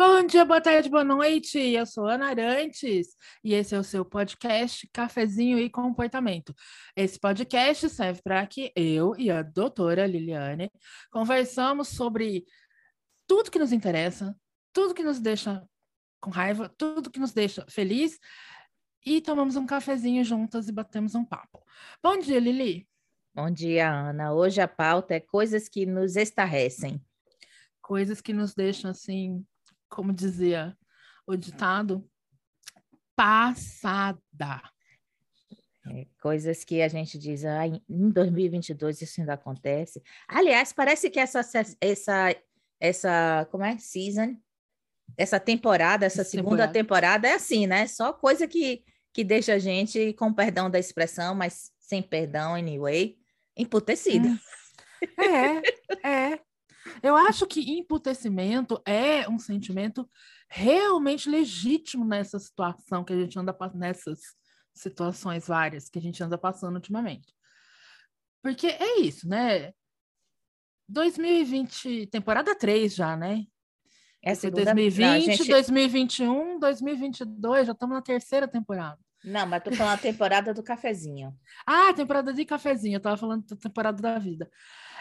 Bom dia, boa tarde, boa noite. Eu sou Ana Arantes e esse é o seu podcast Cafezinho e Comportamento. Esse podcast serve para que eu e a doutora Liliane conversamos sobre tudo que nos interessa, tudo que nos deixa com raiva, tudo que nos deixa feliz e tomamos um cafezinho juntas e batemos um papo. Bom dia, Lili. Bom dia, Ana. Hoje a pauta é coisas que nos estarrecem. Coisas que nos deixam assim como dizia o ditado, passada. É, coisas que a gente diz, ah, em 2022 isso ainda acontece. Aliás, parece que essa, essa, essa, como é? Season, essa temporada, essa, essa segunda temporada. temporada é assim, né? Só coisa que, que deixa a gente, com perdão da expressão, mas sem perdão, anyway, emputecida. Hum. É, é. Eu acho que emputecimento é um sentimento realmente legítimo nessa situação que a gente anda nessas situações várias que a gente anda passando ultimamente. Porque é isso, né? 2020, temporada 3 já, né? É segunda... 2020, Não, gente... 2021, 2022, já estamos na terceira temporada. Não, mas tô falando a temporada do cafezinho. ah, temporada de cafezinho, eu tava falando da temporada da vida.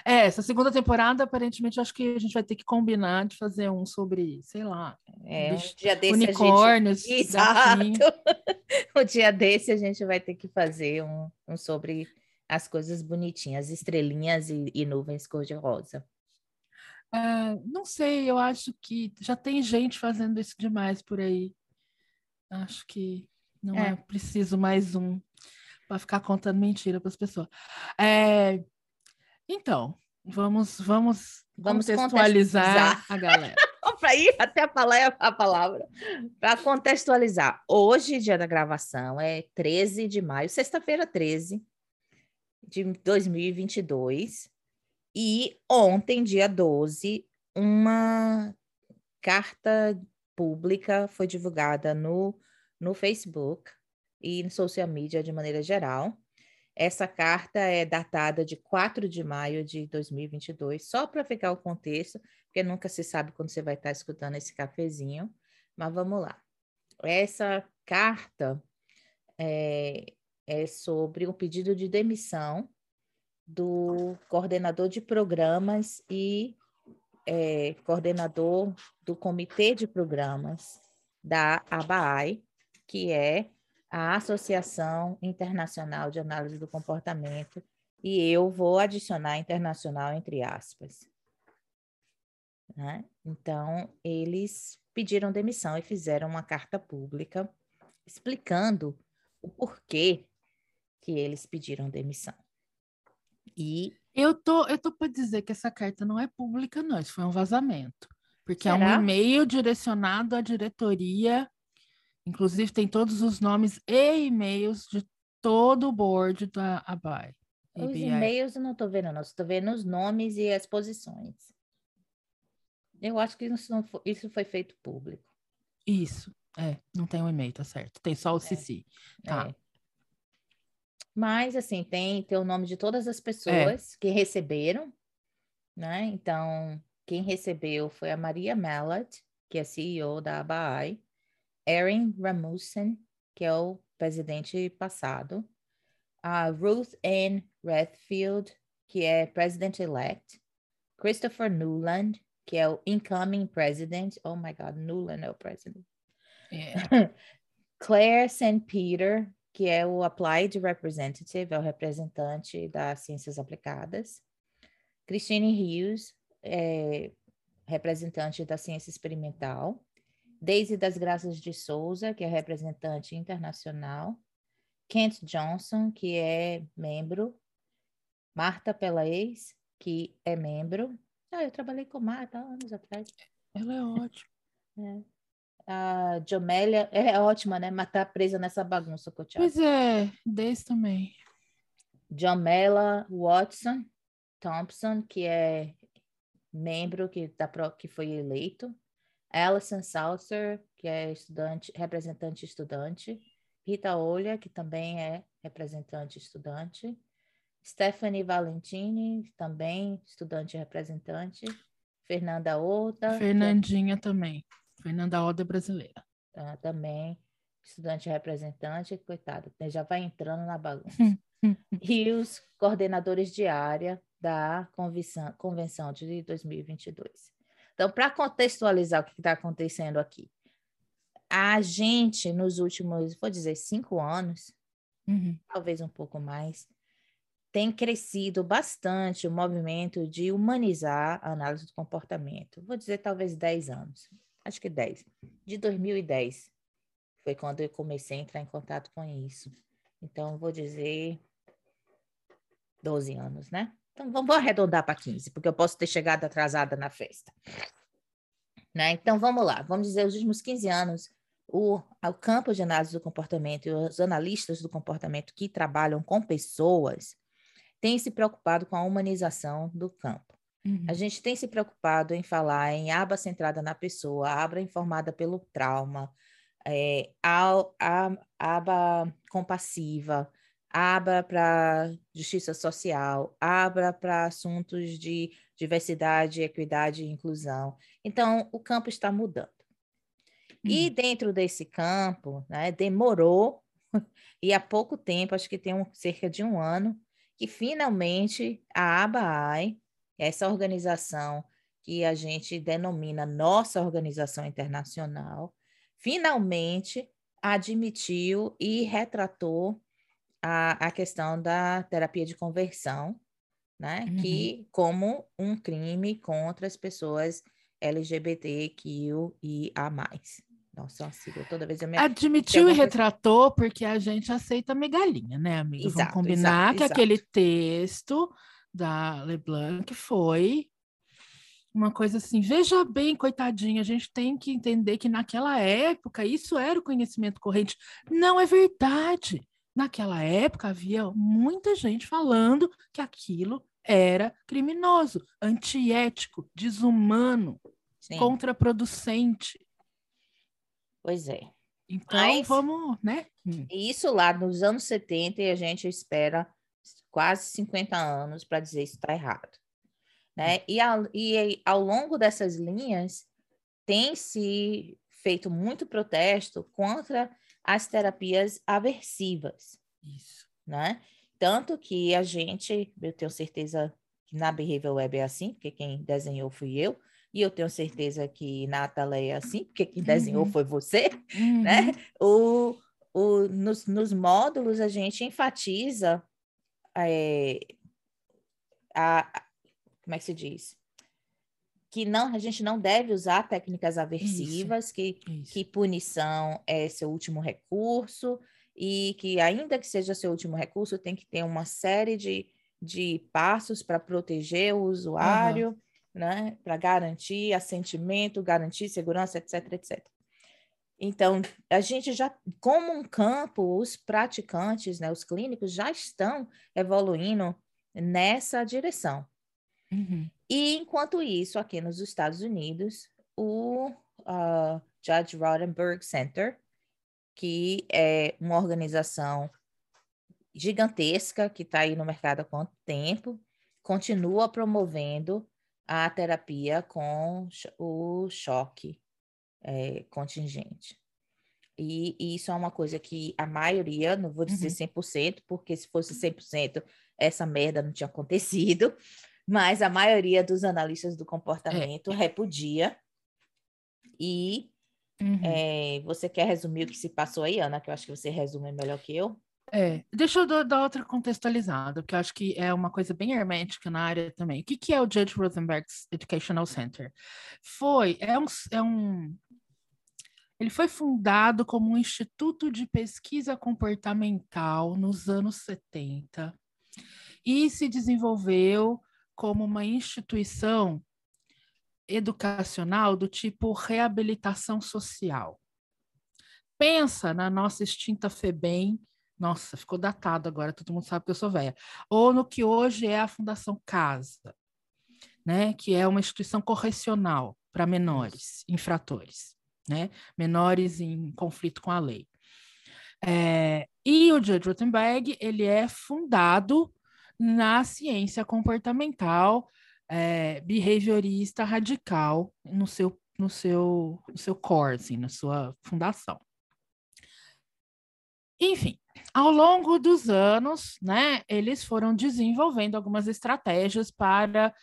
É, essa segunda temporada, aparentemente, acho que a gente vai ter que combinar de fazer um sobre, sei lá, é, um dia desse unicórnios. Gente... Exato. um dia desse a gente vai ter que fazer um, um sobre as coisas bonitinhas, estrelinhas e, e nuvens cor-de-rosa. É, não sei, eu acho que já tem gente fazendo isso demais por aí. Acho que não é, é preciso mais um para ficar contando mentira para as pessoas. É, então, vamos, vamos, vamos contextualizar, a galera. para ir até a palavra, a palavra. Para contextualizar, hoje, dia da gravação, é 13 de maio, sexta-feira 13 de 2022. E ontem, dia 12, uma carta pública foi divulgada no, no Facebook e no social media de maneira geral, essa carta é datada de 4 de maio de 2022, só para ficar o contexto, porque nunca se sabe quando você vai estar escutando esse cafezinho, mas vamos lá. Essa carta é, é sobre um pedido de demissão do coordenador de programas e é, coordenador do comitê de programas da ABAI, que é a Associação Internacional de Análise do Comportamento, e eu vou adicionar internacional entre aspas. Né? Então, eles pediram demissão e fizeram uma carta pública explicando o porquê que eles pediram demissão. E eu tô, eu tô para dizer que essa carta não é pública, não, isso foi um vazamento, porque Será? é um e-mail direcionado à diretoria Inclusive, tem todos os nomes e e-mails de todo o board da ABAI. Os e-mails eu não estou vendo, não. Estou vendo os nomes e as posições. Eu acho que isso, não foi, isso foi feito público. Isso, é. Não tem o um e-mail, tá certo. Tem só o é, CC. Tá. É. Mas, assim, tem, tem o nome de todas as pessoas é. que receberam, né? Então, quem recebeu foi a Maria Mallet, que é CEO da ABAI. Erin Rasmussen, que é o presidente passado, a Ruth Ann Redfield, que é president-elect, Christopher Newland, que é o incoming president. Oh my God, Newland é o president. Yeah. Claire St. Peter, que é o applied representative, é o representante das ciências aplicadas. Christine Hughes, é representante da ciência experimental. Daisy das Graças de Souza, que é representante internacional, Kent Johnson, que é membro, Marta Pelaez, que é membro. Ah, eu trabalhei com Marta há anos atrás. Ela é ótima. É. A Jomélia é ótima, né? Mas tá presa nessa bagunça Thiago. Pois é, Daisy também. Jomela Watson Thompson, que é membro que, da, que foi eleito. Alison Salser, que é estudante, representante estudante, Rita Olha, que também é representante estudante, Stephanie Valentini, também estudante representante, Fernanda Outa. Fernandinha que é, também. Fernanda Alda brasileira. Ah, também, estudante representante, coitado, né, já vai entrando na bagunça. e os coordenadores de área da convenção, convenção de 2022. Então, para contextualizar o que está acontecendo aqui, a gente, nos últimos, vou dizer, cinco anos, Uhum. talvez um pouco mais, tem crescido bastante o movimento de humanizar a análise do comportamento. Vou dizer, talvez 10 anos. Acho que 10. De 2010 foi quando eu comecei a entrar em contato com isso. Então, vou dizer 12 anos, né? Então, vamos arredondar para 15, porque eu posso ter chegado atrasada na festa. Né? Então, vamos lá. Vamos dizer, os últimos 15 anos, o, o campo de análise do comportamento e os analistas do comportamento que trabalham com pessoas têm se preocupado com a humanização do campo. Uhum. A gente tem se preocupado em falar em aba centrada na pessoa, aba informada pelo trauma, é, a, a, aba compassiva, aba para justiça social, aba para assuntos de diversidade, equidade e inclusão. Então, o campo está mudando. E Uhum. dentro desse campo, né, demorou, e há pouco tempo, acho que tem um, cerca de um ano, que finalmente a ABAI, essa organização que a gente denomina nossa organização internacional, finalmente admitiu e retratou a, a questão da terapia de conversão, né, Uhum. que como um crime contra as pessoas LGBTQIA+. Nossa, uma sigla, toda vez eu me... Admitiu e alguma coisa- retratou porque a gente aceita migalhinha, né, amiga? Vamos Exato, combinar exato, que exato. aquele texto da LeBlanc foi uma coisa assim, veja bem, coitadinha, a gente tem que entender que naquela época isso era o conhecimento corrente. Não é verdade. Naquela época havia muita gente falando que aquilo era criminoso, antiético, desumano, Sim, contraproducente. pois é. Então, Mas- vamos, né? E isso lá nos anos 70 e a gente espera quase 50 anos para dizer isso está errado. Né? E, ao, e ao longo dessas linhas tem se feito muito protesto contra as terapias aversivas, Isso. né? Tanto que a gente, eu tenho certeza que na Behavior Web é assim, porque quem desenhou fui eu, e eu tenho certeza que na Ataleia é assim, porque quem desenhou Uhum. foi você, Uhum. né? O, o, nos, nos módulos, a gente enfatiza é, a, a- como é que se diz? Que não, a gente não deve usar técnicas aversivas, que, Isso. que punição é seu último recurso, e que, ainda que seja seu último recurso, tem que ter uma série de, de passos para proteger o usuário, né? Para garantir assentimento, garantir segurança, etc, etc. Então, a gente já, como um campo, os praticantes, né, os clínicos já estão evoluindo nessa direção. Uhum. E, enquanto isso, aqui nos Estados Unidos, o ah, Judge Rodenberg Center, que é uma organização gigantesca que está aí no mercado há quanto tempo, continua promovendo a terapia com o choque eh, contingente. E, e isso é uma coisa que a maioria, não vou dizer Uhum. 100%, porque se fosse 100%, essa merda não tinha acontecido, mas a maioria dos analistas do comportamento repudia. E Uhum. eh, você quer resumir o que se passou aí, Ana? Que eu acho que você resume melhor que eu. É, deixa eu dar, dar outra contextualizada, porque eu acho que é uma coisa bem hermética na área também. O que, que é o Judge Rosenberg's Educational Center? Foi, é um, é um, ele foi fundado como um instituto de pesquisa comportamental nos anos 70 e se desenvolveu como uma instituição educacional do tipo reabilitação social. Pensa na nossa extinta FEBEM, nossa, ficou datado agora, todo mundo sabe que eu sou velha. Ou no que hoje é a Fundação Casa, né? Que é uma instituição correcional para menores, infratores, né? Menores em conflito com a lei. É, e o Judge Rotenberg, ele é fundado na ciência comportamental é, behaviorista radical, no seu no seu, no seu core, assim, na sua fundação. Enfim, ao longo dos anos, né, eles foram desenvolvendo algumas estratégias para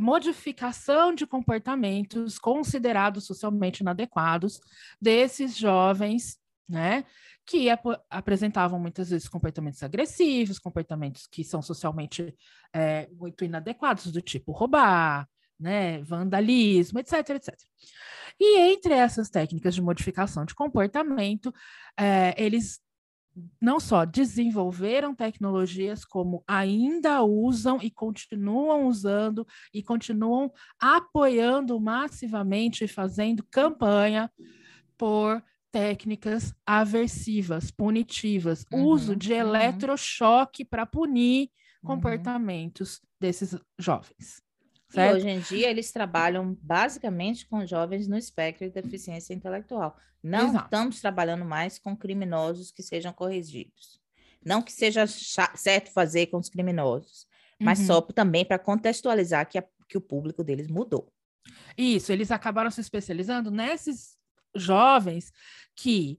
modificação de comportamentos considerados socialmente inadequados desses jovens, né, que ap apresentavam muitas vezes comportamentos agressivos, comportamentos que são socialmente é, muito inadequados, do tipo roubar, né, vandalismo, etc, etc. E entre essas técnicas de modificação de comportamento, é, eles não só desenvolveram tecnologias, como ainda usam e continuam usando e continuam apoiando massivamente, fazendo campanha por técnicas aversivas, punitivas, uhum, uso de uhum. eletrochoque para punir uhum. comportamentos desses jovens. Certo? E hoje em dia eles trabalham basicamente com jovens no espectro de deficiência intelectual. Não Exato. estamos trabalhando mais com criminosos que sejam corrigidos. Não que seja certo fazer com os criminosos, mas uhum. só também para contextualizar que, a, que o público deles mudou. Isso, eles acabaram se especializando nesses jovens que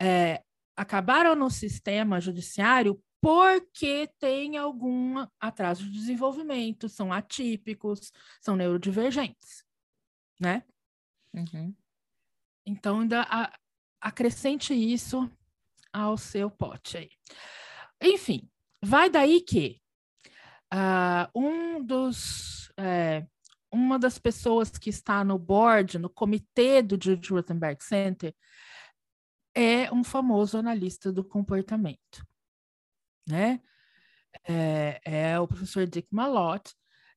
é, acabaram no sistema judiciário porque tem algum atraso de desenvolvimento, são atípicos, são neurodivergentes, né? Uhum. Então, ainda a, acrescente isso ao seu pote aí. Enfim, vai daí que uh, um dos, é, uma das pessoas que está no board, no comitê do Jude Rothenberg Center, é um famoso analista do comportamento né? É, é o professor Dick Malott,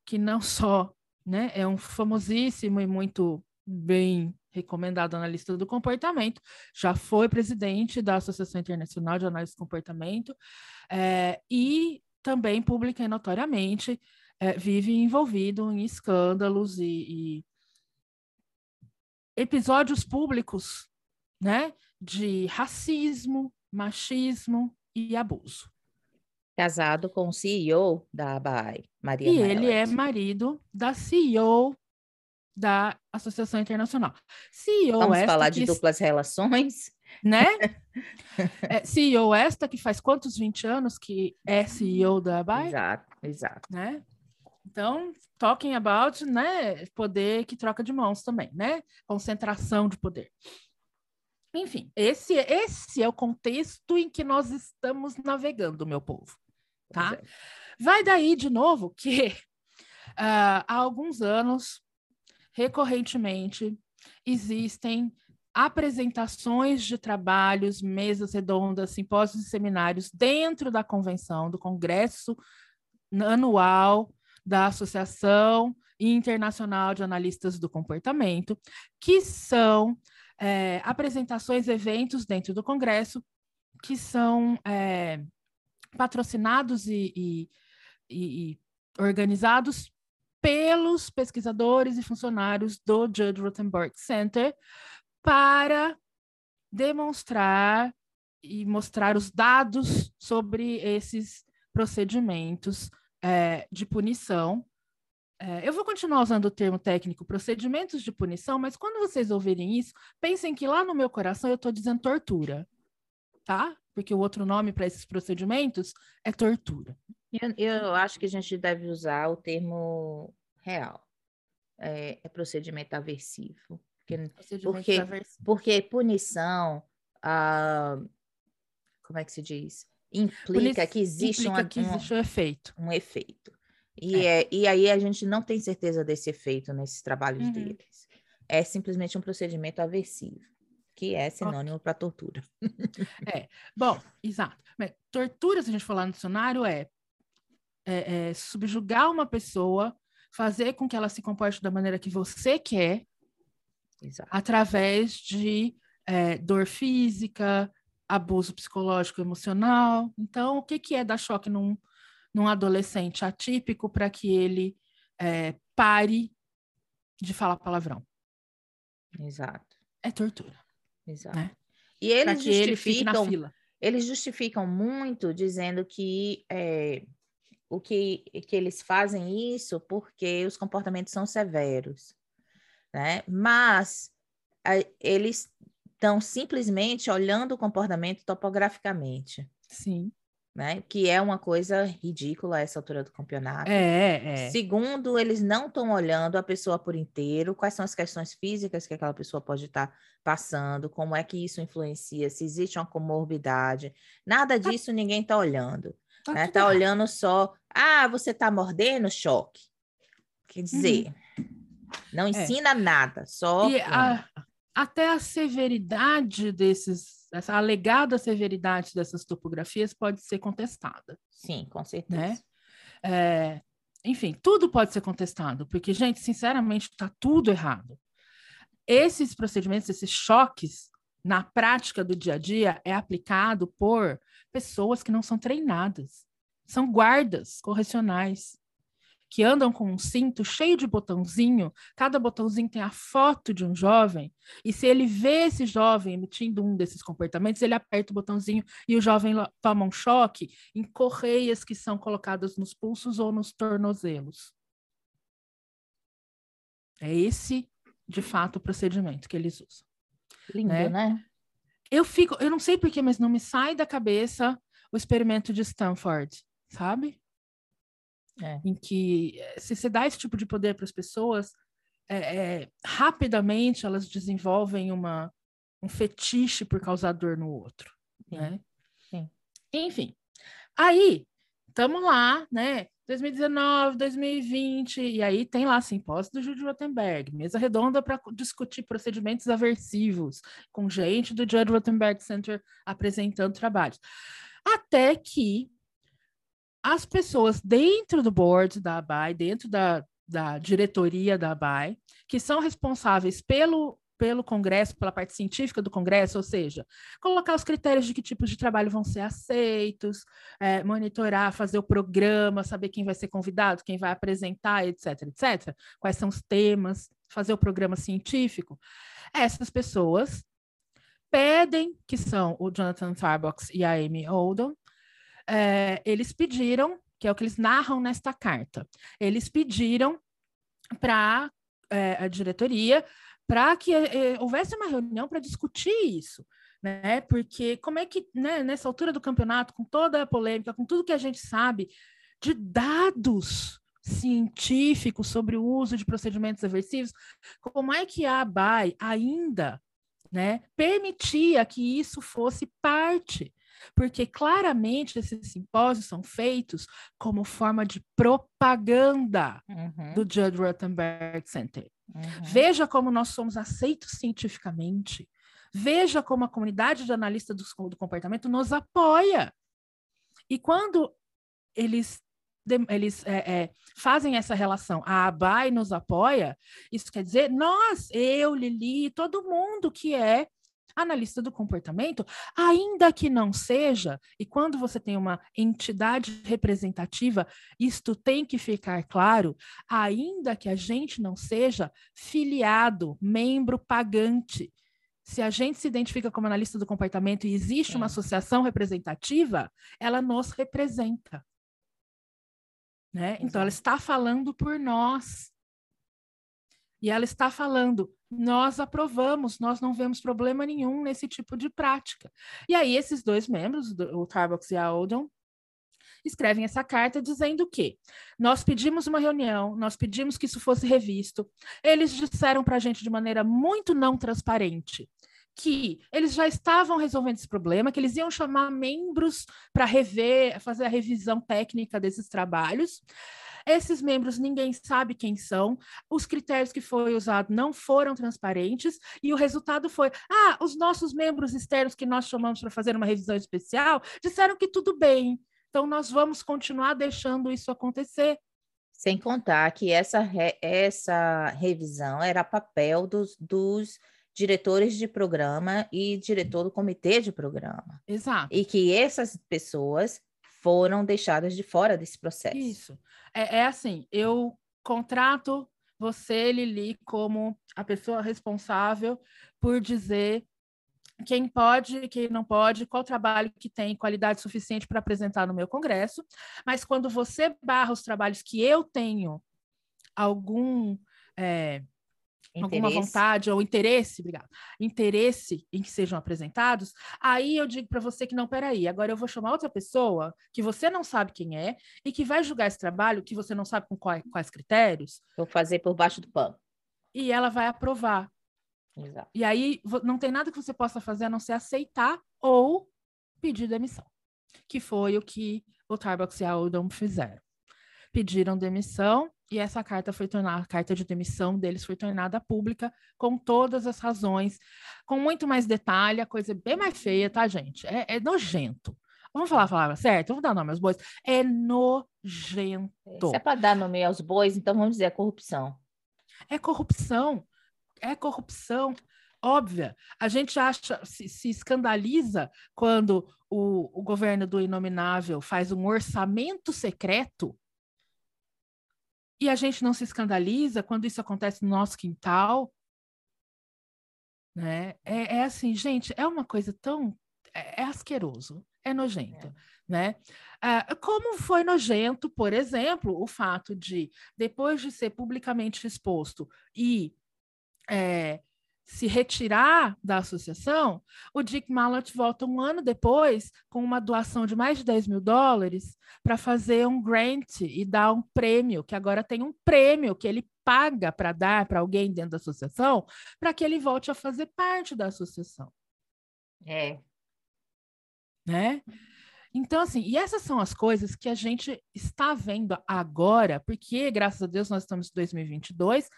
que não só né, é um famosíssimo e muito bem recomendado analista do comportamento, já foi presidente da Associação Internacional de Análise do Comportamento é, e também publica notoriamente é, vive envolvido em escândalos e, e, episódios públicos, né, de racismo, machismo e abuso casado com o CEO da ABAI, Maria E ele é marido da CEO da Associação Internacional. CEO Vamos falar de duplas relações? Né? é, CEO esta que faz quantos 20 anos que é CEO da ABAI? Exato, exato. Né? Então, talking about, né, poder que troca de mãos também, né? Concentração de poder. Enfim, esse, esse é o contexto em que nós estamos navegando, meu povo tá? É. Vai daí de novo que uh, há alguns anos, recorrentemente, existem apresentações de trabalhos, mesas redondas, simpósios e seminários dentro da convenção, do Congresso Anual da Associação Internacional de Analistas do Comportamento, que são é, apresentações, eventos dentro do Congresso, que são é, patrocinados e, e, e, organizados pelos pesquisadores e funcionários do Judd Rothenberg Center para demonstrar e mostrar os dados sobre esses procedimentos é, de punição. É, eu vou continuar usando o termo técnico procedimentos de punição, mas quando vocês ouvirem isso, pensem que lá no meu coração eu estou dizendo tortura, tá? porque o outro nome para esses procedimentos é tortura. Eu, eu, acho que a gente deve usar o termo real. É, é procedimento aversivo. Porque, procedimento porque, aversivo. porque punição, ah, como é que se diz? Implica que existe, implica uma, que existe um, um efeito. Um efeito. E, é. é. e aí a gente não tem certeza desse efeito nesses trabalhos uhum. deles. É simplesmente um procedimento aversivo que é sinônimo para tortura. É, bom, exato. Mas, tortura, se a gente falar no dicionário, é, é, é, subjugar uma pessoa, fazer com que ela se comporte da maneira que você quer, exato. através de é, dor física, abuso psicológico emocional. Então, o que, que é dar choque num, num adolescente atípico para que ele é, pare de falar palavrão? Exato. É tortura. Exato. Né? E eles justificam, ele eles justificam muito dizendo que é, o que, que eles fazem isso porque os comportamentos são severos, né? Mas eles estão simplesmente olhando o comportamento topograficamente. Sim. Né? Que é uma coisa ridícula a essa altura do campeonato. É, é. Segundo, eles não estão olhando a pessoa por inteiro, quais são as questões físicas que aquela pessoa pode estar tá passando, como é que isso influencia, se existe uma comorbidade. Nada tá disso ninguém está olhando. Está né? Tá olhando só, ah, você está mordendo, choque. Quer dizer, uhum. não é. ensina é. nada, só. E a, até a severidade desses, essa alegada severidade dessas topografias pode ser contestada. Sim, com certeza. Né? É, enfim, tudo pode ser contestado, porque, gente, sinceramente, está tudo errado. Esses procedimentos, esses choques, na prática do dia a dia, é aplicado por pessoas que não são treinadas. São guardas correcionais que andam com um cinto cheio de botãozinho, cada botãozinho tem a foto de um jovem, e se ele vê esse jovem emitindo um desses comportamentos, ele aperta o botãozinho e o jovem toma um choque em correias que são colocadas nos pulsos ou nos tornozelos. É esse, de fato, o procedimento que eles usam. Lindo, né? né? Eu fico, eu não sei porquê, mas não me sai da cabeça o experimento de Stanford, sabe? É. em que eh, se você dá esse tipo de poder para as pessoas, é, é, rapidamente elas desenvolvem uma, um fetiche por causar dor no outro, Sim. né? Sim. Enfim, aí estamos lá, né? 2019, 2020, e aí tem lá simpósio do Júlio Rotenberg, mesa redonda para discutir procedimentos aversivos, com gente do Judd Rotenberg Center apresentando trabalhos. Até que as pessoas dentro do board da ABAI, dentro da, da diretoria da ABAI, que são responsáveis pelo, pelo Congresso, pela parte científica do Congresso, ou seja, colocar os critérios de que tipos de trabalho vão ser aceitos, é, monitorar, fazer o programa, saber quem vai ser convidado, quem vai apresentar, etc, etc, quais são os temas, fazer o programa científico. Essas pessoas pedem, que são o Jonathan Tarbox e a Amy Oldham, é, eles pediram, que é o que eles narram nesta carta, eles pediram para é, a diretoria para que é, houvesse uma reunião para discutir isso, né? Porque como é que, né, nessa altura do campeonato, com toda a polêmica, com tudo que a gente sabe de dados científicos sobre o uso de procedimentos aversivos, como é que a ABAI ainda né, permitia que isso fosse parte porque claramente esses simpósios são feitos como forma de propaganda uhum. do Judd Rothenberg Center. Uhum. Veja como nós somos aceitos cientificamente. Veja como a comunidade de analistas do, do comportamento nos apoia. E quando eles eles é, é, fazem essa relação, a ABAI nos apoia, isso quer dizer, nós, eu, Lili, todo mundo que é analista do comportamento, ainda que não seja, e quando você tem uma entidade representativa, isto tem que ficar claro, ainda que a gente não seja filiado, membro pagante. Se a gente se identifica como analista do comportamento e existe é. uma associação representativa, ela nos representa. Né? Então, ela está falando por nós. E ela está falando, nós aprovamos, nós não vemos problema nenhum nesse tipo de prática. E aí, esses dois membros, o Tarbox e a Oldham, escrevem essa carta dizendo que nós pedimos uma reunião, nós pedimos que isso fosse revisto. Eles disseram para a gente de maneira muito não transparente que eles já estavam resolvendo esse problema, que eles iam chamar membros para rever, fazer a revisão técnica desses trabalhos. Esses membros ninguém sabe quem são, os critérios que foi usado não foram transparentes e o resultado foi: ah, os nossos membros externos que nós chamamos para fazer uma revisão especial disseram que tudo bem. Então nós vamos continuar deixando isso acontecer. Sem contar que essa, re, essa revisão era papel dos, dos diretores de programa e diretor do comitê de programa. Exato. E que essas pessoas foram deixadas de fora desse processo. Isso. É, é assim, eu contrato você, Lili, como a pessoa responsável por dizer quem pode, quem não pode, qual trabalho que tem qualidade suficiente para apresentar no meu congresso. Mas quando você barra os trabalhos que eu tenho algum é, alguma vontade ou interesse, obrigado, interesse em que sejam apresentados, aí eu digo para você que não, peraí, agora eu vou chamar outra pessoa que você não sabe quem é e que vai julgar esse trabalho que você não sabe com quais, quais critérios. Vou fazer por baixo do pano. E ela vai aprovar. Exato. E aí não tem nada que você possa fazer a não ser aceitar ou pedir demissão, que foi o que o Tarbox e a Oldham fizeram. Pediram demissão e essa carta foi tornada, a carta de demissão deles foi tornada pública com todas as razões, com muito mais detalhe, a coisa é bem mais feia, tá, gente? É, é nojento. Vamos falar a palavra certa? Vamos dar nome aos bois? É nojento. Se é para dar nome aos bois, então vamos dizer corrupção. É corrupção. É corrupção óbvia. A gente acha, se, se escandaliza quando o, o governo do Inominável faz um orçamento secreto e a gente não se escandaliza quando isso acontece no nosso quintal, né? É, é assim, gente, é uma coisa tão é, é asqueroso, é nojento, é. né? Ah, como foi nojento, por exemplo, o fato de depois de ser publicamente exposto e é, se retirar da associação, o Dick Mallett volta um ano depois com uma doação de mais de 10 mil dólares para fazer um grant e dar um prêmio, que agora tem um prêmio que ele paga para dar para alguém dentro da associação, para que ele volte a fazer parte da associação. É. Né? Então, assim, e essas são as coisas que a gente está vendo agora, porque, graças a Deus, nós estamos em 2022,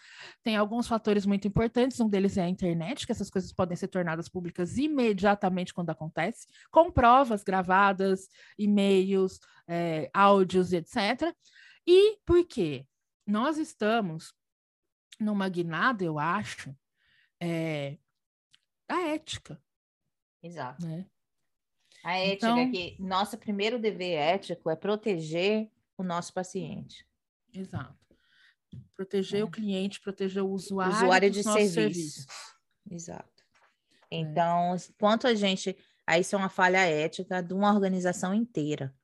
tem alguns fatores muito importantes, um deles é a internet, que essas coisas podem ser tornadas públicas imediatamente quando acontece, com provas gravadas, e-mails, é, áudios, etc. E por quê? Nós estamos numa guinada, eu acho, é, da ética. Exato. Né? A ética então, é que nosso primeiro dever ético é proteger o nosso paciente. Exato. Proteger é. o cliente, proteger o usuário, usuário de serviço. Serviços. Exato. É. Então, é. quanto a gente. Aí isso é uma falha ética de uma organização inteira.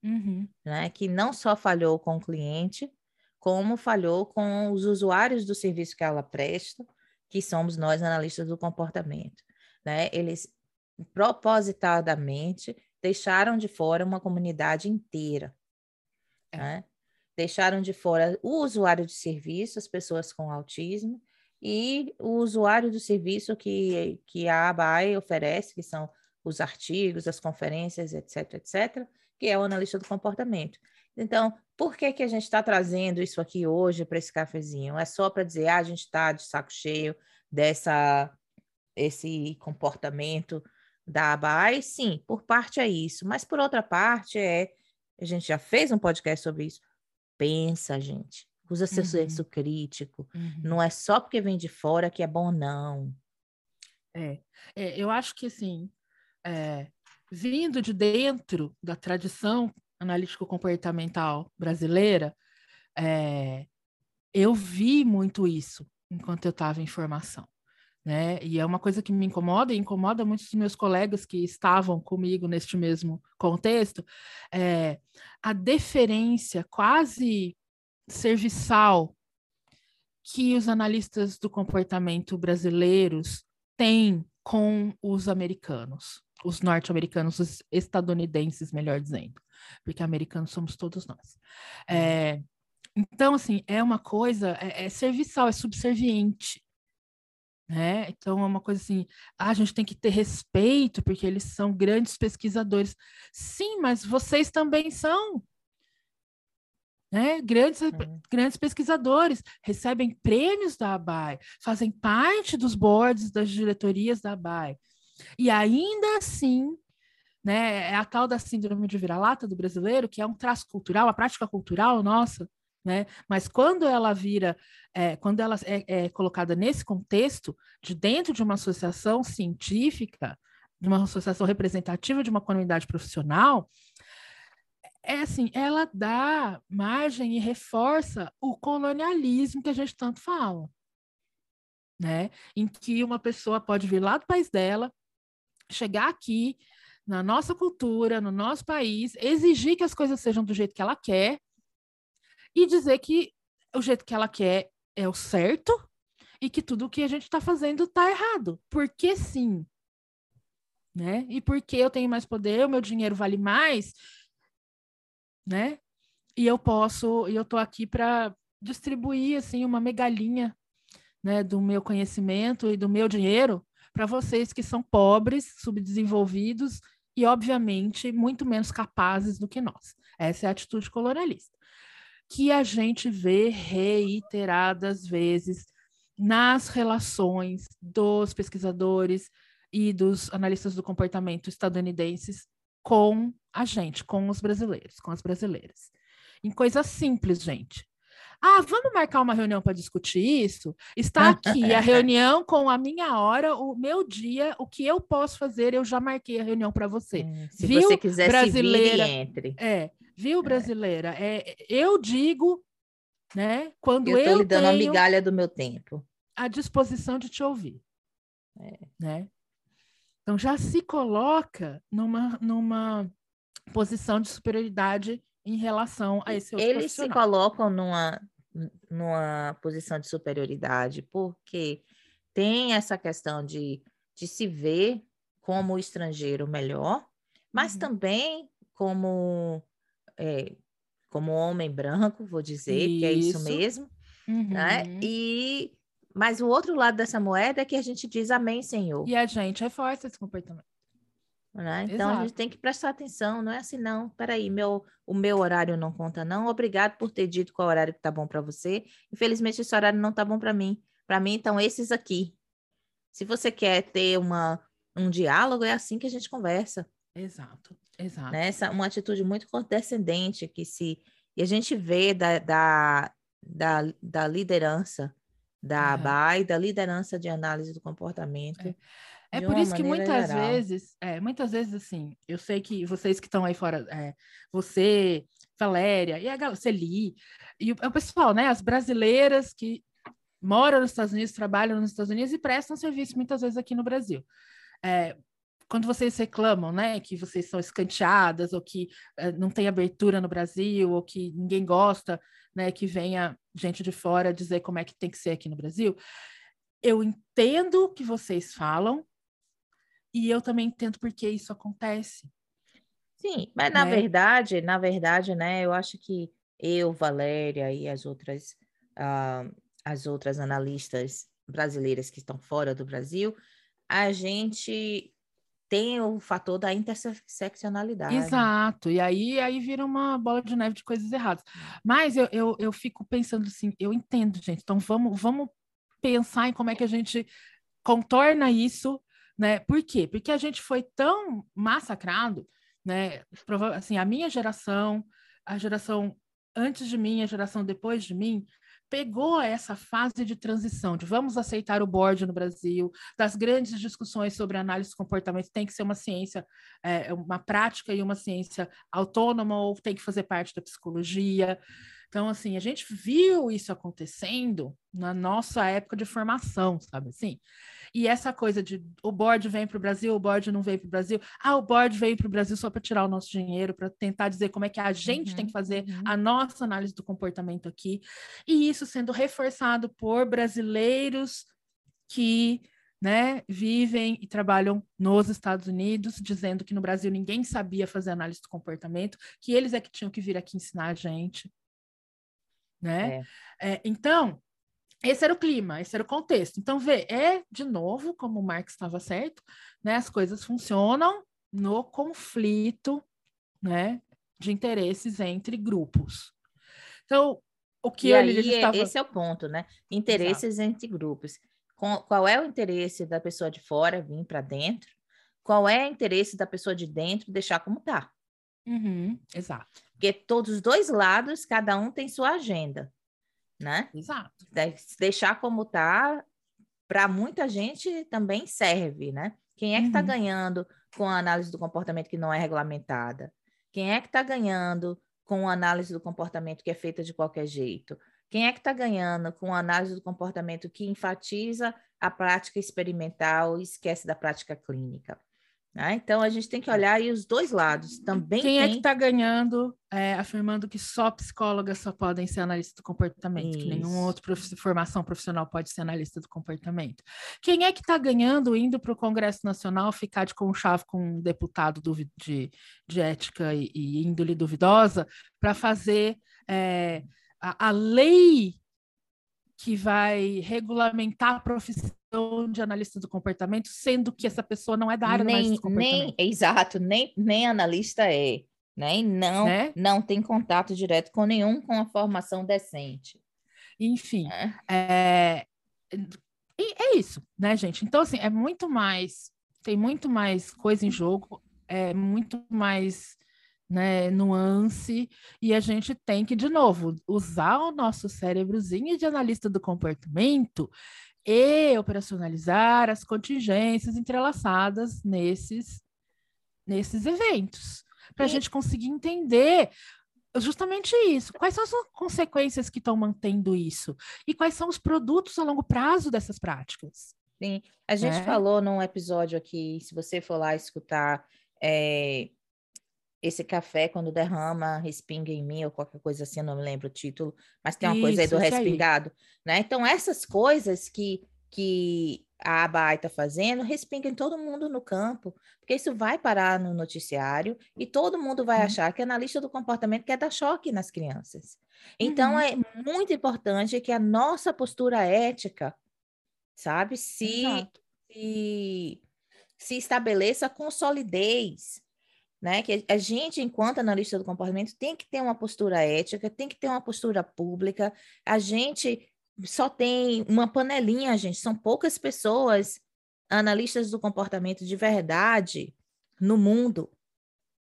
Uhum. Né? Que não só falhou com o cliente, como falhou com os usuários do serviço que ela presta, que somos nós, analistas do comportamento. Né? Eles propositadamente deixaram de fora uma comunidade inteira. É. Né? Deixaram de fora o usuário de serviço, as pessoas com autismo, e o usuário do serviço que, que a ABAE oferece, que são os artigos, as conferências, etc., etc., que é o analista do comportamento. Então, por que, que a gente está trazendo isso aqui hoje para esse cafezinho? É só para dizer, ah, a gente está de saco cheio dessa esse comportamento da ABAI, sim, por parte é isso, mas por outra parte é, a gente já fez um podcast sobre isso, pensa, gente, usa seu uhum. senso crítico, uhum. não é só porque vem de fora que é bom, não. É, é eu acho que, assim, é, vindo de dentro da tradição analítico-comportamental brasileira, é, eu vi muito isso enquanto eu estava em formação né? E é uma coisa que me incomoda e incomoda muitos meus colegas que estavam comigo neste mesmo contexto, é a deferência quase serviçal que os analistas do comportamento brasileiros têm com os americanos, os norte-americanos, os estadunidenses, melhor dizendo, porque americanos somos todos nós. É, então, assim, é uma coisa, é, é serviçal, é subserviente. Né? Então é uma coisa assim, ah, a gente tem que ter respeito porque eles são grandes pesquisadores. Sim, mas vocês também são. Né? Grandes, uhum. grandes pesquisadores recebem prêmios da ABAI, fazem parte dos boards das diretorias da ABAI. E ainda assim, né, é a tal da síndrome de vira-lata do brasileiro, que é um traço cultural, a prática cultural nossa, né? Mas quando ela vira, é, quando ela é, é, colocada nesse contexto, de dentro de uma associação científica, de uma associação representativa de uma comunidade profissional, é assim, ela dá margem e reforça o colonialismo que a gente tanto fala, né? Em que uma pessoa pode vir lá do país dela, chegar aqui na nossa cultura, no nosso país, exigir que as coisas sejam do jeito que ela quer, e dizer que o jeito que ela quer é o certo e que tudo o que a gente está fazendo está errado. Porque sim. Né? E porque eu tenho mais poder, o meu dinheiro vale mais, né? E eu posso, e eu estou aqui para distribuir assim uma megalinha, né, do meu conhecimento e do meu dinheiro para vocês que são pobres, subdesenvolvidos e, obviamente, muito menos capazes do que nós. Essa é a atitude colonialista. Que a gente vê reiteradas vezes nas relações dos pesquisadores e dos analistas do comportamento estadunidenses com a gente, com os brasileiros, com as brasileiras. Em coisas simples, gente. Ah, vamos marcar uma reunião para discutir isso? Está aqui a reunião com a minha hora, o meu dia, o que eu posso fazer, eu já marquei a reunião para você. Hum, se viu, você quiser brasileira, se entre. É, viu, é. brasileira? É. eu digo, né, quando eu estou lhe dando a migalha do meu tempo. À disposição de te ouvir. É. Né? Então já se coloca numa, numa posição de superioridade em relação a esse outro Eles se colocam numa, numa posição de superioridade, porque tem essa questão de, de se ver como estrangeiro melhor, mas uhum. também como, é, como homem branco, vou dizer, isso. que é isso mesmo. Né? Uhum. Né? E, mas o outro lado dessa moeda é que a gente diz amém, Senhor. E a gente reforça esse comportamento. Né? Então Exato. a gente tem que prestar atenção, não é assim, não. Peraí, meu, o meu horário não conta, não. Obrigado por ter dito qual horário que tá bom para você. Infelizmente, esse horário não tá bom para mim. Para mim, então, esses aqui. Se você quer ter uma, um diálogo, é assim que a gente conversa. Exato, exato. Né? Essa, uma atitude muito condescendente que se. E a gente vê da, da, da, da liderança da ABA e da liderança de análise do comportamento. É. É por isso que muitas geral. vezes, é, muitas vezes assim, eu sei que vocês que estão aí fora, é, você, Valéria, e a Celi, e o, o pessoal, né, as brasileiras que moram nos Estados Unidos, trabalham nos Estados Unidos e prestam serviço muitas vezes aqui no Brasil. É, quando vocês reclamam, né, que vocês são escanteadas ou que é, não tem abertura no Brasil ou que ninguém gosta, né, que venha gente de fora dizer como é que tem que ser aqui no Brasil, eu entendo o que vocês falam, e eu também entendo por que isso acontece. Sim, mas né? na verdade, na verdade, né, eu acho que eu, Valéria e as outras, uh, as outras analistas brasileiras que estão fora do Brasil, a gente tem o fator da interseccionalidade. Exato, e aí, aí vira uma bola de neve de coisas erradas. Mas eu, eu, eu fico pensando assim, eu entendo, gente, então vamos, vamos pensar em como é que a gente contorna isso né? Por quê? Porque a gente foi tão massacrado, né? Assim, a minha geração, a geração antes de mim, a geração depois de mim, pegou essa fase de transição, de vamos aceitar o board no Brasil, das grandes discussões sobre análise de comportamento, tem que ser uma ciência, é, uma prática e uma ciência autônoma, ou tem que fazer parte da psicologia. Então, assim, a gente viu isso acontecendo na nossa época de formação, sabe assim? E essa coisa de o board vem para o Brasil, o board não vem para o Brasil. Ah, o board veio para o Brasil só para tirar o nosso dinheiro, para tentar dizer como é que a gente uhum, tem que fazer uhum. a nossa análise do comportamento aqui. E isso sendo reforçado por brasileiros que né, vivem e trabalham nos Estados Unidos, dizendo que no Brasil ninguém sabia fazer análise do comportamento, que eles é que tinham que vir aqui ensinar a gente. Né? É. É, então, esse era o clima, esse era o contexto. Então, vê, é, de novo, como o Marx estava certo, né, as coisas funcionam no conflito né, de interesses entre grupos. Então, o que e ele aí, estava... esse é o ponto, né? Interesses Exato. entre grupos. Qual é o interesse da pessoa de fora vir para dentro? Qual é o interesse da pessoa de dentro deixar como está? Uhum, exato. Porque todos os dois lados, cada um tem sua agenda né? Exato. Deixar como tá, para muita gente também serve, né? Quem é que está uhum. ganhando com a análise do comportamento que não é regulamentada? Quem é que está ganhando com a análise do comportamento que é feita de qualquer jeito? Quem é que está ganhando com a análise do comportamento que enfatiza a prática experimental e esquece da prática clínica? Né? Então, a gente tem que olhar aí os dois lados. Também Quem tem... é que está ganhando é, afirmando que só psicólogas só podem ser analistas do comportamento, Isso. que nenhuma outra prof... formação profissional pode ser analista do comportamento? Quem é que está ganhando indo para o Congresso Nacional ficar de conchave com um deputado de, de ética e, e índole duvidosa para fazer é, a, a lei que vai regulamentar a profissão de analista do comportamento, sendo que essa pessoa não é da área nem, do comportamento. Nem, exato, nem, nem analista é, né? E não, né? não tem contato direto com nenhum com a formação decente. Enfim, é. É, é isso, né, gente? Então, assim, é muito mais, tem muito mais coisa em jogo, é muito mais né, nuance, e a gente tem que, de novo, usar o nosso cérebrozinho de analista do comportamento e operacionalizar as contingências entrelaçadas nesses, nesses eventos, para a gente conseguir entender justamente isso. Quais são as consequências que estão mantendo isso? E quais são os produtos a longo prazo dessas práticas? Sim, a gente é. falou num episódio aqui, se você for lá escutar é, esse café, quando derrama, respinga em mim, ou qualquer coisa assim, eu não me lembro o título, mas tem uma isso, coisa aí do respingado, aí. né? Então, essas coisas que, que a ABAI está fazendo, respinga em todo mundo no campo, porque isso vai parar no noticiário e todo mundo vai uhum. achar que a analista do comportamento quer dar choque nas crianças. Então, uhum. é muito importante que a nossa postura ética, sabe, se, se, se estabeleça com solidez, né? Que a gente, enquanto analista do comportamento, tem que ter uma postura ética, tem que ter uma postura pública. A gente só tem uma panelinha, gente, são poucas pessoas analistas do comportamento de verdade no mundo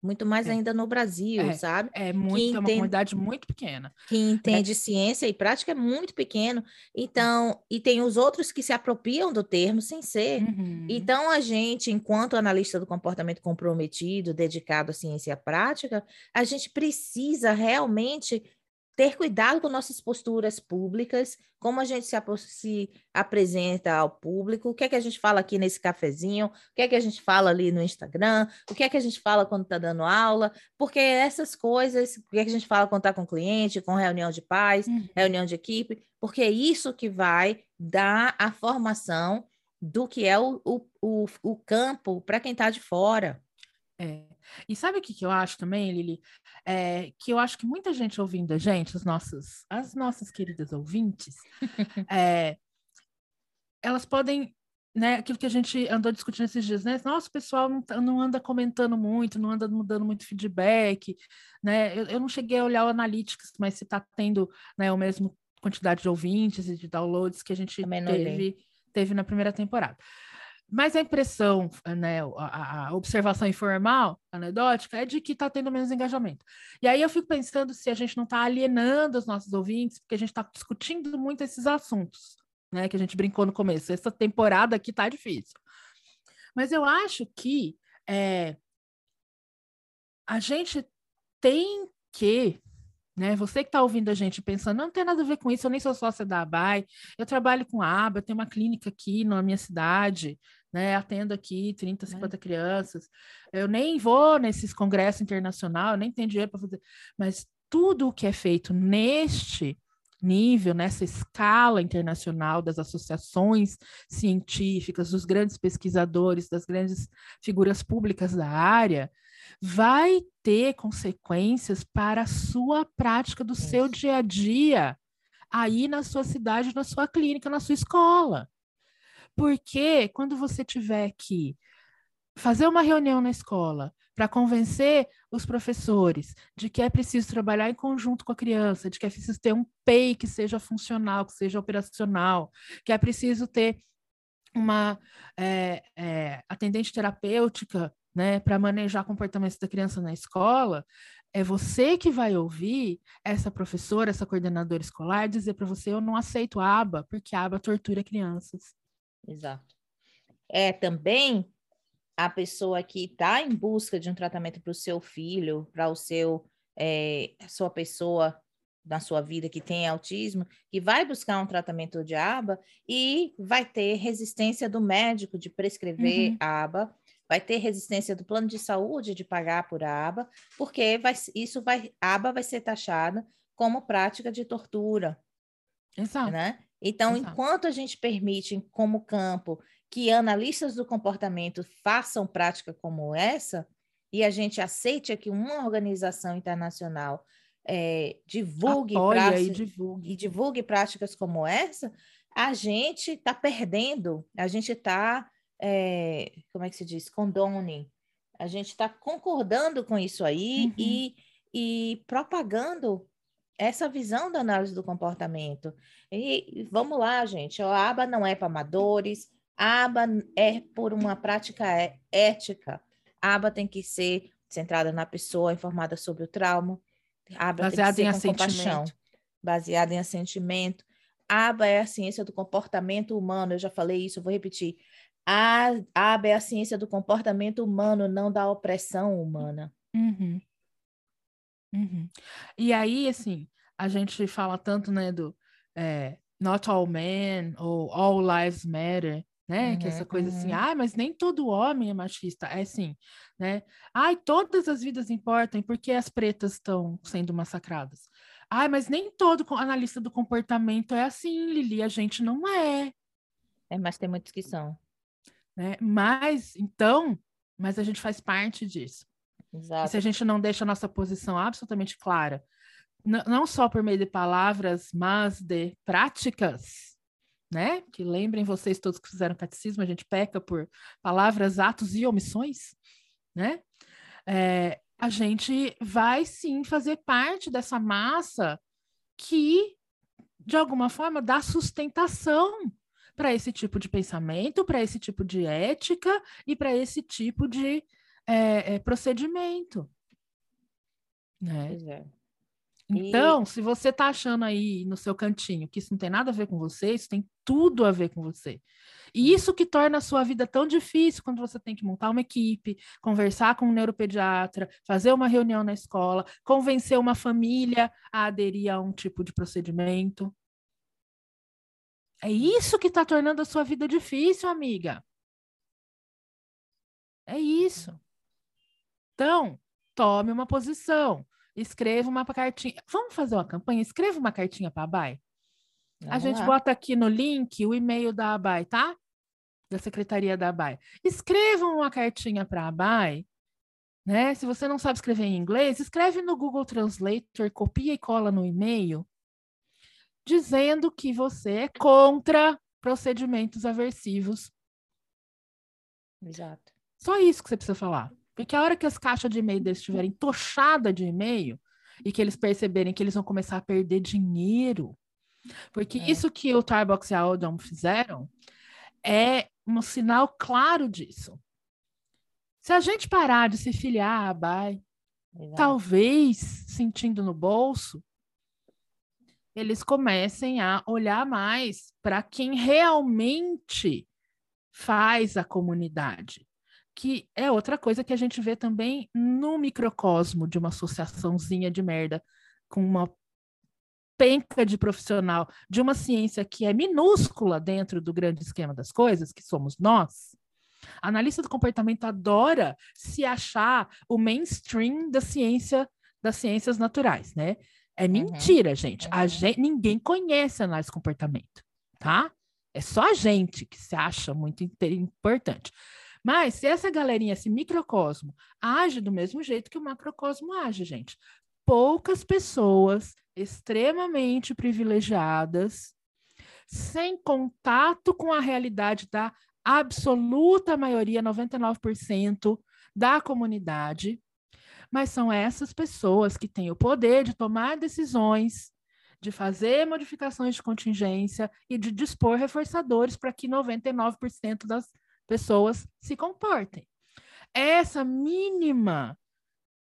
muito mais é. ainda no Brasil, é, sabe? É, muito, entende, é uma comunidade muito pequena. Que entende é. ciência e prática é muito pequeno. Então, e tem os outros que se apropriam do termo sem ser. Uhum. Então, a gente, enquanto analista do comportamento comprometido, dedicado à ciência prática, a gente precisa realmente ter cuidado com nossas posturas públicas, como a gente se, se, apresenta ao público, o que é que a gente fala aqui nesse cafezinho, o que é que a gente fala ali no Instagram, o que é que a gente fala quando está dando aula, porque essas coisas, o que é que a gente fala quando está com cliente, com reunião de pais, uhum. reunião de equipe, porque é isso que vai dar a formação do que é o, o, o, o campo para quem está de fora. É. E sabe o que, que eu acho também, Lili? É, que eu acho que muita gente ouvindo a gente, as nossas, as nossas queridas ouvintes, é, elas podem, né, aquilo que a gente andou discutindo esses dias, né? Nossa, o pessoal não, tá, não anda comentando muito, não anda dando muito feedback, né? Eu, eu não cheguei a olhar o Analytics, mas se está tendo né, a mesma quantidade de ouvintes e de downloads que a gente teve, teve na primeira temporada. Mas a impressão, né, a, a, observação informal, anedótica, é de que está tendo menos engajamento. E aí eu fico pensando se a gente não está alienando os nossos ouvintes, porque a gente está discutindo muito esses assuntos, né, que a gente brincou no começo. Essa temporada aqui está difícil. Mas eu acho que é, a gente tem que né? Você que está ouvindo a gente pensando, não tem nada a ver com isso, eu nem sou sócia da ABAI, eu trabalho com a ABA, eu tenho uma clínica aqui na minha cidade, né? Atendo aqui 30, 50 é. crianças. Eu nem vou nesses congressos internacionais, nem tenho dinheiro para fazer, mas tudo o que é feito neste nível, nessa escala internacional das associações científicas, dos grandes pesquisadores, das grandes figuras públicas da área, vai ter consequências para a sua prática do seu dia a dia, aí na sua cidade, na sua clínica, na sua escola. Porque quando você tiver que fazer uma reunião na escola para convencer os professores de que é preciso trabalhar em conjunto com a criança, de que é preciso ter um PEI que seja funcional, que seja operacional, que é preciso ter uma é, é, atendente terapêutica né, para manejar comportamentos da criança na escola, é você que vai ouvir essa professora, essa coordenadora escolar dizer para você: eu não aceito a aba, porque a aba tortura crianças. Exato. É também a pessoa que está em busca de um tratamento para o seu filho, para o seu é, sua pessoa na sua vida que tem autismo, que vai buscar um tratamento de aba e vai ter resistência do médico de prescrever uhum. aba vai ter resistência do plano de saúde de pagar por aba, porque vai, isso vai, aba vai ser taxada como prática de tortura. Exato. Né? Então, Exato. enquanto a gente permite, como campo, que analistas do comportamento façam prática como essa, e a gente aceite que uma organização internacional é, divulgue, Apoia e divulgue. e divulgue práticas como essa, a gente está perdendo, a gente está, é, como é que se diz, condoning, a gente está concordando com isso aí Uhum. e, e propagando essa visão da análise do comportamento. E, vamos lá, gente, a aba não é para amadores, a aba é por uma prática é- ética. A aba tem que ser centrada na pessoa, informada sobre o trauma. A aba Baseada tem em que ser com compaixão, baseada em assentimento. A aba é a ciência do comportamento humano, eu já falei isso, eu vou repetir. A a aba é a ciência do comportamento humano, não da opressão humana. Uhum. Uhum. E aí, assim, a gente fala tanto, né, do é, Not All Men ou All Lives Matter, né? Que essa Uhum, coisa assim, uhum. ah, mas nem todo homem é machista. É assim, né? Ai, todas as vidas importam porque as pretas estão sendo massacradas. Ai, mas nem todo analista do comportamento é assim, Lili, a gente não é, É, mas tem muitos que são. Né? Mas, então, mas a gente faz parte disso. E Exato. se a gente não deixa a nossa posição absolutamente clara, não só por meio de palavras, mas de práticas, né? Que lembrem vocês todos que fizeram catecismo, a gente peca por palavras, atos e omissões, né? É, a gente vai sim fazer parte dessa massa que, de alguma forma, dá sustentação para esse tipo de pensamento, para esse tipo de ética e para esse tipo de é, é, procedimento. Né? Pois é. E- Então, se você está achando aí no seu cantinho que isso não tem nada a ver com você, isso tem tudo a ver com você. E isso que torna a sua vida tão difícil quando você tem que montar uma equipe, conversar com um neuropediatra, fazer uma reunião na escola, convencer uma família a aderir a um tipo de procedimento. É isso que está tornando a sua vida difícil, amiga. É isso. Então, tome uma posição. Escreva uma cartinha. Vamos fazer uma campanha? Escreva uma cartinha para a ABAI. A gente lá. bota aqui no link o e-mail da ABAI, tá? Da Secretaria da ABAI. Escrevam uma cartinha para a ABAI, né? Se você não sabe escrever em inglês, escreve no Google Translator, copia e cola no e-mail, dizendo que você é contra procedimentos aversivos. Exato. Só isso que você precisa falar. Porque a hora que as caixas de e-mail deles estiverem tochadas de e-mail e que eles perceberem que eles vão começar a perder dinheiro, porque É. isso que o Tarbox e a Odom fizeram é um sinal claro disso. Se a gente parar de se filiar à talvez sentindo no bolso, eles comecem a olhar mais para quem realmente faz a comunidade, que é outra coisa que a gente vê também no microcosmo de uma associaçãozinha de merda com uma penca de profissional de uma ciência que é minúscula dentro do grande esquema das coisas, que somos nós. Analista do comportamento adora se achar o mainstream da ciência das ciências naturais, né? É mentira, gente. A uhum. gente. Ninguém conhece análise de comportamento, tá? É só a gente que se acha muito importante. Mas se essa galerinha, esse microcosmo, age do mesmo jeito que o macrocosmo age, gente. Poucas pessoas extremamente privilegiadas, sem contato com a realidade da absoluta maioria, 99% da comunidade, mas são essas pessoas que têm o poder de tomar decisões, de fazer modificações de contingência e de dispor reforçadores para que 99% das pessoas se comportem. Essa mínima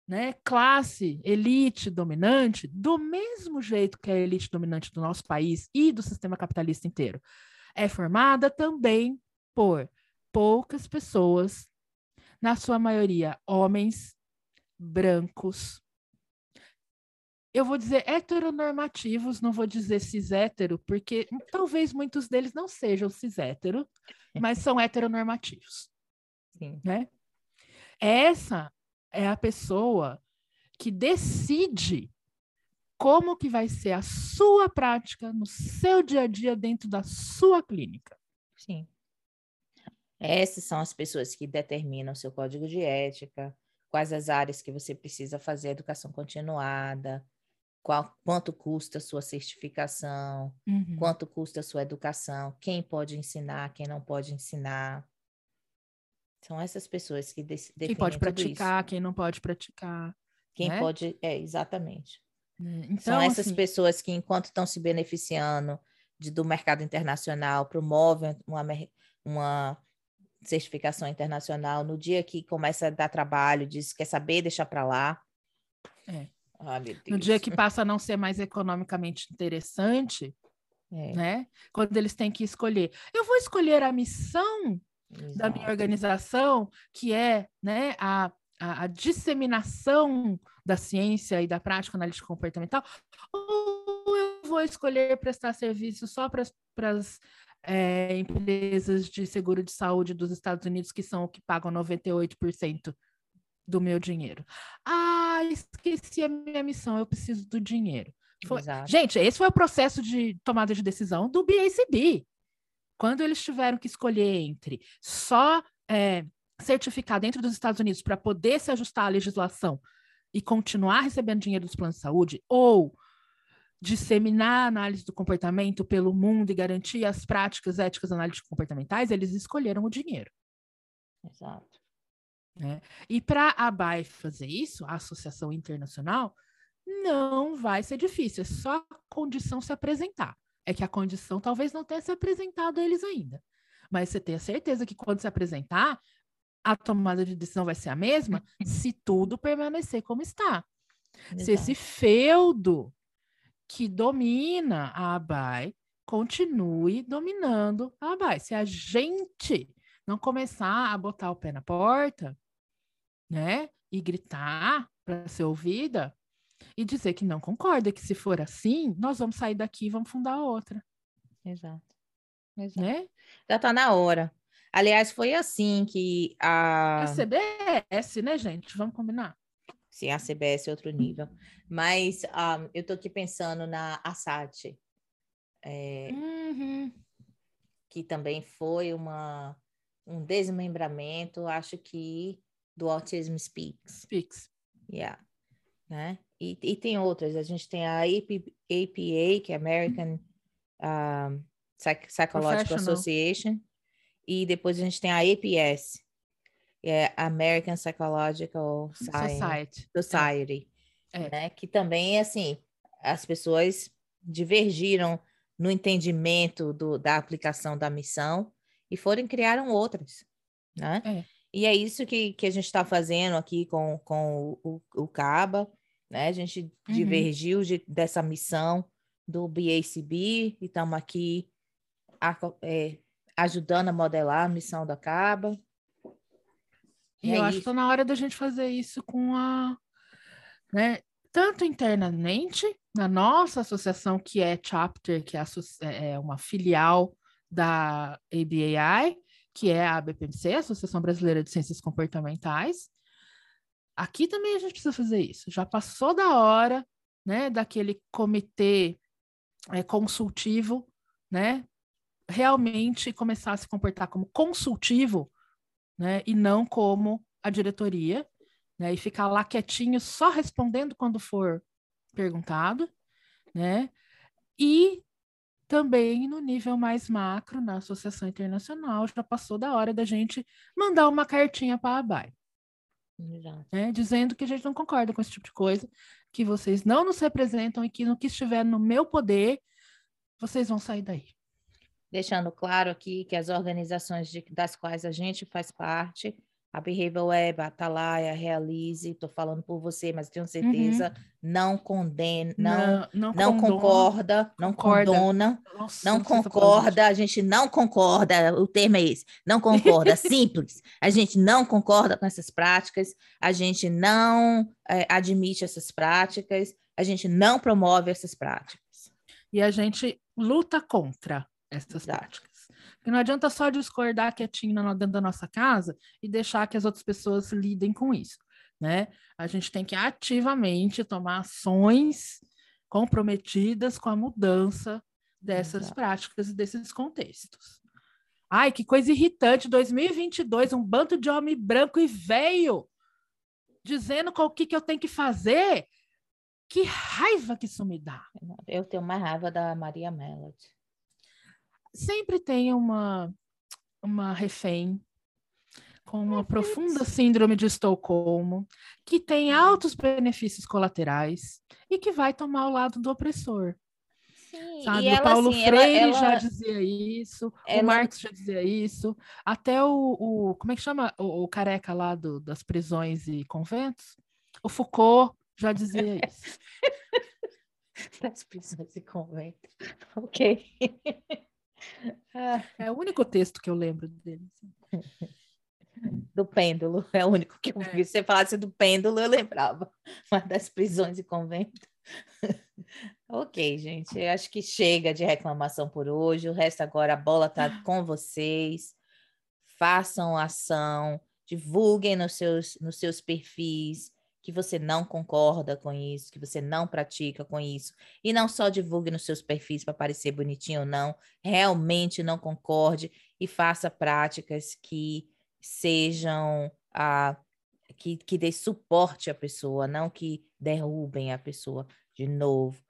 né, classe, elite dominante, do mesmo jeito que a elite dominante do nosso país e do sistema capitalista inteiro, é formada também por poucas pessoas, na sua maioria homens brancos. Eu vou dizer heteronormativos, não vou dizer cis-hétero, porque talvez muitos deles não sejam cis-hétero, mas são heteronormativos Sim. né? essa é a pessoa que decide como que vai ser a sua prática no seu dia a dia dentro da sua clínica. Sim. Essas são as pessoas que determinam o seu código de ética, quais as áreas que você precisa fazer educação continuada, qual, quanto custa a sua certificação, uhum. quanto custa a sua educação, quem pode ensinar, quem não pode ensinar. São essas pessoas que definem Quem pode praticar, quem não pode praticar. Quem né? pode, é, exatamente. É, então, São essas assim... pessoas que, enquanto estão se beneficiando de, do mercado internacional, promovem uma, uma certificação internacional, no dia que começa a dar trabalho, diz quer saber, deixa para lá. É. Ah, no dia que passa a não ser mais economicamente interessante, é. né? Quando eles têm que escolher, eu vou escolher a missão Exato. da minha organização, que é, né, a, a, a, disseminação da ciência e da prática analítica comportamental, ou eu vou escolher prestar serviço só para as é, empresas de seguro de saúde dos Estados Unidos, que são o que pagam 98% do meu dinheiro. Ah, esqueci a minha missão, eu preciso do dinheiro. Foi... Gente, esse foi o processo de tomada de decisão do BACB. Quando eles tiveram que escolher entre só é, certificar dentro dos Estados Unidos para poder se ajustar à legislação e continuar recebendo dinheiro dos planos de saúde, ou disseminar a análise do comportamento pelo mundo e garantir as práticas éticas analíticas comportamentais, eles escolheram o dinheiro. Exato. Né? E para a ABAI fazer isso, a Associação Internacional, não vai ser difícil, é só a condição se apresentar. É que a condição talvez não tenha se apresentado a eles ainda. Mas você tenha certeza que quando se apresentar, a tomada de decisão vai ser a mesma se tudo permanecer como está. Exato. Se esse feudo que domina a ABAI continue dominando a ABAI. Se a gente não começar a botar o pé na porta, né, e gritar para ser ouvida e dizer que não concorda, que se for assim, nós vamos sair daqui e vamos fundar outra. Exato. Exato. Né? Já está na hora. Aliás, foi assim que a. A CBS, né, gente? Vamos combinar. Sim, a CBS é outro nível. Mas um, eu estou aqui pensando na ASAT, é, uhum. que também foi uma, um desmembramento, acho que, do Autism Speaks. Speaks. Yeah. Né? E, e tem outras, a gente tem a AP, APA, que é American um, Psych Psychological Association, e depois a gente tem a APS, é American Psychological Society, Society é. Né? que também, assim, as pessoas divergiram no entendimento do, da aplicação da missão e foram criaram outras, né? É. E é isso que, que a gente está fazendo aqui com, com o, o, o CABA, né? A gente uhum. divergiu de, dessa missão do BACB e estamos aqui a, é, ajudando a modelar a missão da CABA. E é eu acho que está na hora da gente fazer isso com a. Né, tanto internamente, na nossa associação, que é chapter, que é, é, é uma filial da ABAI, que é a ABPMC, Associação Brasileira de Ciências Comportamentais. Aqui também a gente precisa fazer isso. Já passou da hora, né, daquele comitê é, consultivo, né, realmente começar a se comportar como consultivo né? E não como a diretoria, né? E ficar lá quietinho, só respondendo quando for perguntado, né? E também no nível mais macro, na Associação Internacional, já passou da hora da gente mandar uma cartinha para a ABAI. Né, dizendo que a gente não concorda com esse tipo de coisa, que vocês não nos representam e que no que estiver no meu poder, vocês vão sair daí deixando claro aqui que as organizações de, das quais a gente faz parte, a Behavioral Web, a Atalaia, a Realize, estou falando por você, mas tenho certeza, uhum. não condena, não, não, não, não concorda, não concorda. condona, Nossa, não concorda, a gente não concorda, o termo é esse, não concorda, simples, a gente não concorda com essas práticas, a gente não é, admite essas práticas, a gente não promove essas práticas. E a gente luta contra essas práticas. Porque não adianta só discordar quietinho dentro da nossa casa e deixar que as outras pessoas lidem com isso, né? A gente tem que ativamente tomar ações comprometidas com a mudança dessas Exato. práticas e desses contextos. Ai, que coisa irritante, 2022, um bando de homem branco e velho dizendo o que, que eu tenho que fazer. Que raiva que isso me dá. Eu tenho mais raiva da Maria Melody. Sempre tem uma, uma refém com uma profunda síndrome de Estocolmo, que tem altos benefícios colaterais e que vai tomar o lado do opressor. Sim, sabe? o Paulo assim, Freire ela, ela, já dizia isso, ela... o Marx já dizia isso, até o, o como é que chama o, o careca lá do, das prisões e conventos? O Foucault já dizia isso. das prisões e conventos. Ok. É o único texto que eu lembro dele. Assim. Do pêndulo, é o único que eu é. vi. Se você falasse do pêndulo, eu lembrava. Mas das prisões e conventos. ok, gente. Eu acho que chega de reclamação por hoje. O resto agora a bola está com vocês. Façam ação, divulguem nos seus, nos seus perfis que você não concorda com isso, que você não pratica com isso. E não só divulgue nos seus perfis para parecer bonitinho ou não, realmente não concorde e faça práticas que sejam a que, que dê suporte à pessoa, não que derrubem a pessoa de novo.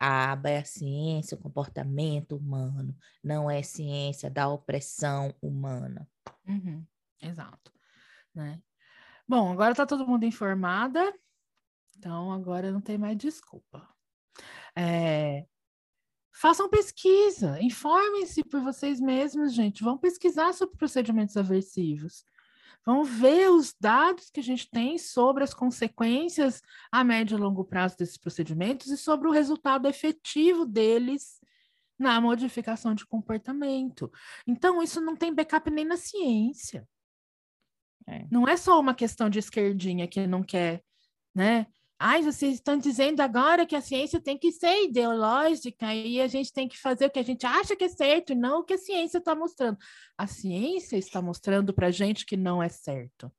A aba é a ciência, o comportamento humano, não é ciência da opressão humana. Uhum, exato. Né? Bom, agora está todo mundo informada, então agora não tem mais desculpa. É, façam pesquisa, informem-se por vocês mesmos, gente. Vão pesquisar sobre procedimentos aversivos. Vamos ver os dados que a gente tem sobre as consequências a médio e longo prazo desses procedimentos e sobre o resultado efetivo deles na modificação de comportamento. Então, isso não tem backup nem na ciência. É. Não é só uma questão de esquerdinha que não quer, né? Ai, vocês estão dizendo agora que a ciência tem que ser ideológica e a gente tem que fazer o que a gente acha que é certo, não o que a ciência está mostrando. A ciência está mostrando para a gente que não é certo.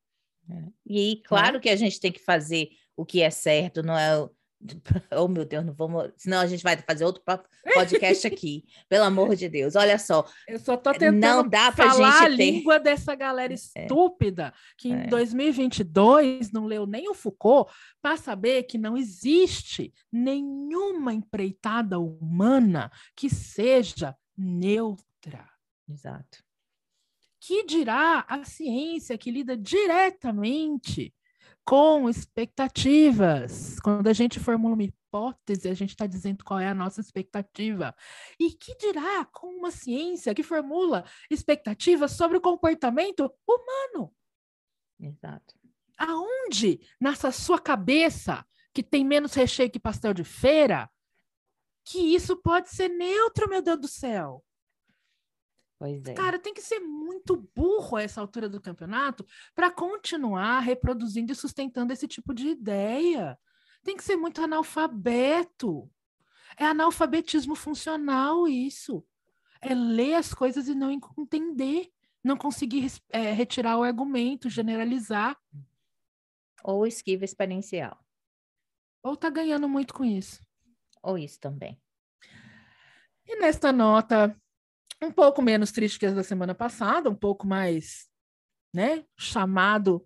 É. E claro é? que a gente tem que fazer o que é certo, não é Oh, meu Deus, não vamos. Senão a gente vai fazer outro podcast aqui. Pelo amor de Deus. Olha só. Eu só tô tentando não dá pra falar gente a ter... língua dessa galera é. estúpida que em 2022 é. não leu nem o Foucault para saber que não existe nenhuma empreitada humana que seja neutra. Exato. Que dirá a ciência que lida diretamente com expectativas. Quando a gente formula uma hipótese, a gente está dizendo qual é a nossa expectativa. E que dirá com uma ciência que formula expectativas sobre o comportamento humano? Exato. Aonde, nessa sua cabeça, que tem menos recheio que pastel de feira, que isso pode ser neutro, meu Deus do céu? Pois é. Cara, tem que ser muito burro a essa altura do campeonato para continuar reproduzindo e sustentando esse tipo de ideia. Tem que ser muito analfabeto. É analfabetismo funcional isso. É ler as coisas e não entender, não conseguir é, retirar o argumento, generalizar. Ou esquiva experiencial. Ou tá ganhando muito com isso. Ou isso também. E nesta nota um pouco menos triste que as da semana passada, um pouco mais, né, chamado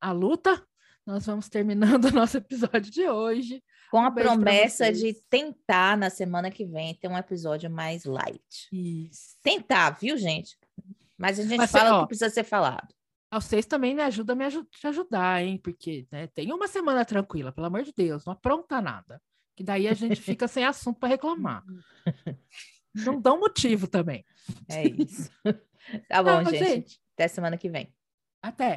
à luta. Nós vamos terminando o nosso episódio de hoje. Com a promessa de tentar na semana que vem ter um episódio mais light. Isso. Tentar, viu, gente? Mas a gente Mas, fala ó, o que precisa ser falado. Vocês também me ajudam a me aj te ajudar, hein? Porque né, tem uma semana tranquila, pelo amor de Deus, não apronta nada. Que daí a gente fica sem assunto para reclamar. Não dão motivo também. É isso. tá bom, gente. gente. Até semana que vem. Até.